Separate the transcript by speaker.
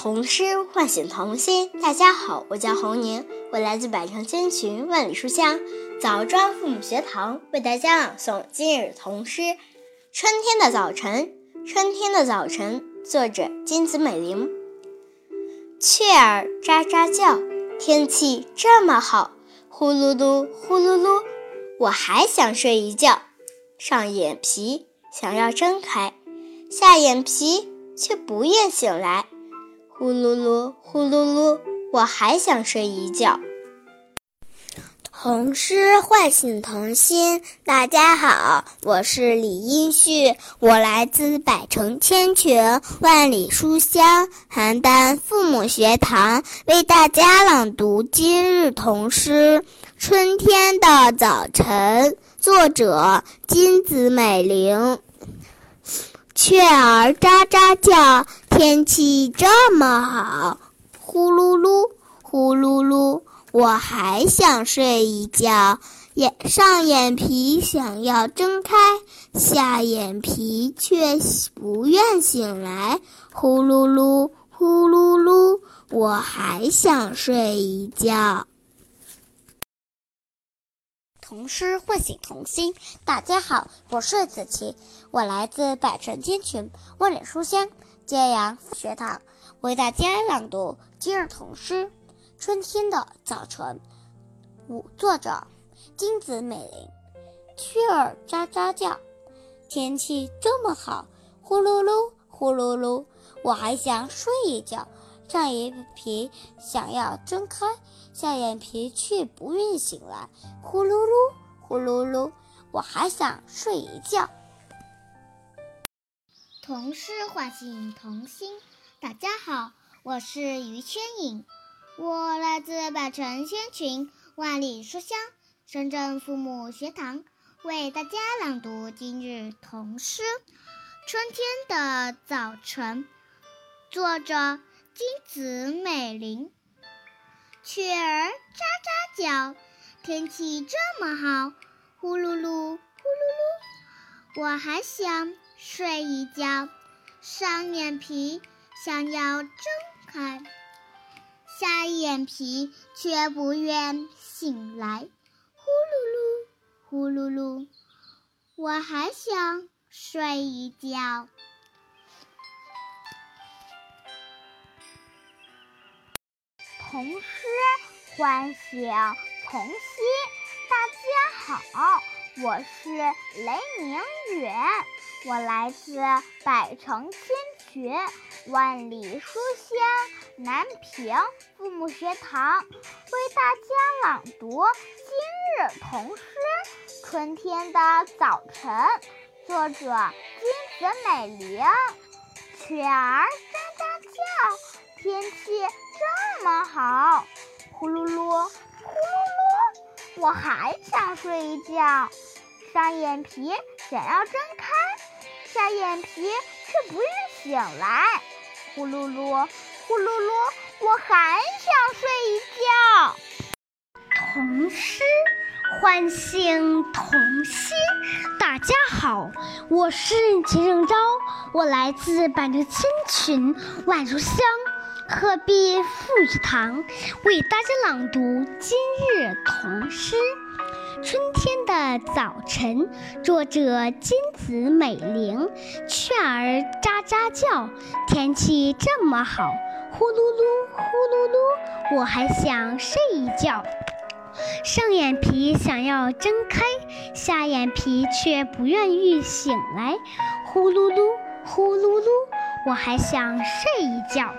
Speaker 1: 童诗唤醒童心。大家好，我叫侯宁，我来自百城千群万里书香枣庄父母学堂，为大家朗诵今日童诗《春天的早晨》。春天的早晨，作者金子美玲。雀儿喳喳叫，天气这么好，呼噜噜，呼噜噜，我还想睡一觉。上眼皮想要睁开，下眼皮却不愿醒来。呼噜噜，呼噜噜，我还想睡一觉。
Speaker 2: 童诗唤醒童心。大家好，我是李英旭，我来自百城千群万里书香邯郸父母学堂，为大家朗读今日童诗《春天的早晨》，作者金子美玲。雀儿喳喳叫，天气这么好，呼噜噜，呼噜噜，我还想睡一觉。眼上眼皮想要睁开，下眼皮却不愿醒来。呼噜噜，呼噜噜，我还想睡一觉。
Speaker 3: 童诗唤醒童心。大家好，我是子琪，我来自百城千群万里书香揭阳学堂，为大家朗读今日童诗《春天的早晨》。五作者金子美玲。雀儿喳喳叫，天气这么好，呼噜噜，呼噜噜，我还想睡一觉。上眼皮想要睁开，下眼皮却不愿醒来。呼噜噜，呼噜噜，我还想睡一觉。
Speaker 4: 童诗唤醒童心。大家好，我是于千颖，我来自百城千群万里书香深圳父母学堂，为大家朗读今日童诗《春天的早晨》，作者。金子美玲，雀儿喳喳叫，天气这么好，呼噜噜，呼噜噜，我还想睡一觉。上眼皮想要睁开，下眼皮却不愿醒来。呼噜噜，呼噜噜，我还想睡一觉。
Speaker 5: 童诗唤醒童心。大家好，我是雷明远，我来自百城千群万里书香南平父母学堂，为大家朗读今日童诗《春天的早晨》，作者金子美玲。雀儿我还想睡一觉。上眼皮想要睁开，下眼皮却不愿醒来。呼噜噜，呼噜噜，我还想睡一觉。
Speaker 6: 童诗唤醒童心。大家好，我是秦正昭，我来自百城千群万如香。鹤壁富士堂为大家朗读今日童诗《春天的早晨》，作者金子美玲。雀儿喳喳叫，天气这么好，呼噜噜，呼噜噜，我还想睡一觉。上眼皮想要睁开，下眼皮却不愿意醒来。呼噜噜，呼噜噜，我还想睡一觉。